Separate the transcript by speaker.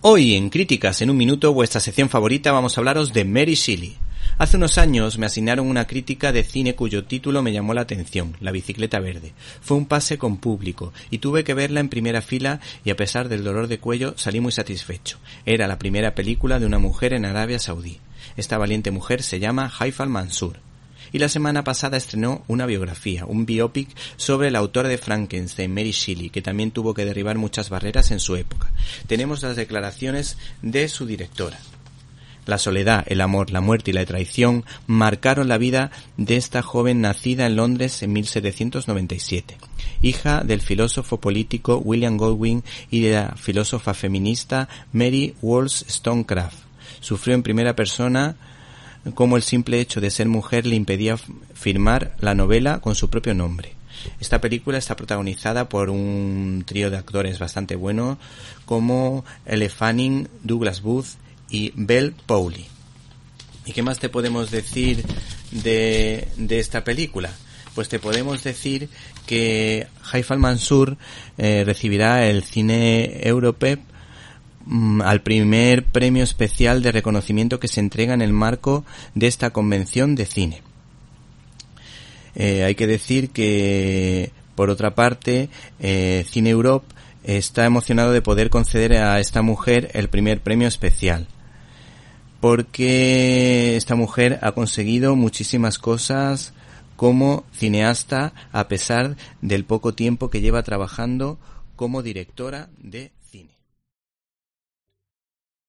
Speaker 1: Hoy en Críticas en un Minuto, vuestra sección favorita, vamos a hablaros de Mary Shelley. Hace unos años me asignaron una crítica de cine cuyo título me llamó la atención, La bicicleta verde. Fue un pase con público y tuve que verla en primera fila y a pesar del dolor de cuello salí muy satisfecho. Era la primera película de una mujer en Arabia Saudí. Esta valiente mujer se llama Haifa al-Mansur y la semana pasada estrenó una biografía, un biopic sobre la autora de Frankenstein, Mary Shelley, que también tuvo que derribar muchas barreras en su época. Tenemos las declaraciones de su directora. La soledad, el amor, la muerte y la traición marcaron la vida de esta joven nacida en Londres en 1797, hija del filósofo político William Godwin y de la filósofa feminista Mary Wollstonecraft. Sufrió en primera persona cómo el simple hecho de ser mujer le impedía firmar la novela con su propio nombre. Esta película está protagonizada por un trío de actores bastante bueno como Elle Fanning, Douglas Booth y Belle Powley. ¿Y qué más te podemos decir de, de esta película? Pues te podemos decir que Haifa al-Mansur eh, recibirá el cine Europep Mm, al primer premio especial de reconocimiento que se entrega en el marco de esta convención de cine. Eh, hay que decir que, por otra parte, eh, Cine Europe está emocionado de poder conceder a esta mujer el primer premio especial. Porque esta mujer ha conseguido muchísimas cosas como cineasta a pesar del poco tiempo que lleva trabajando como directora de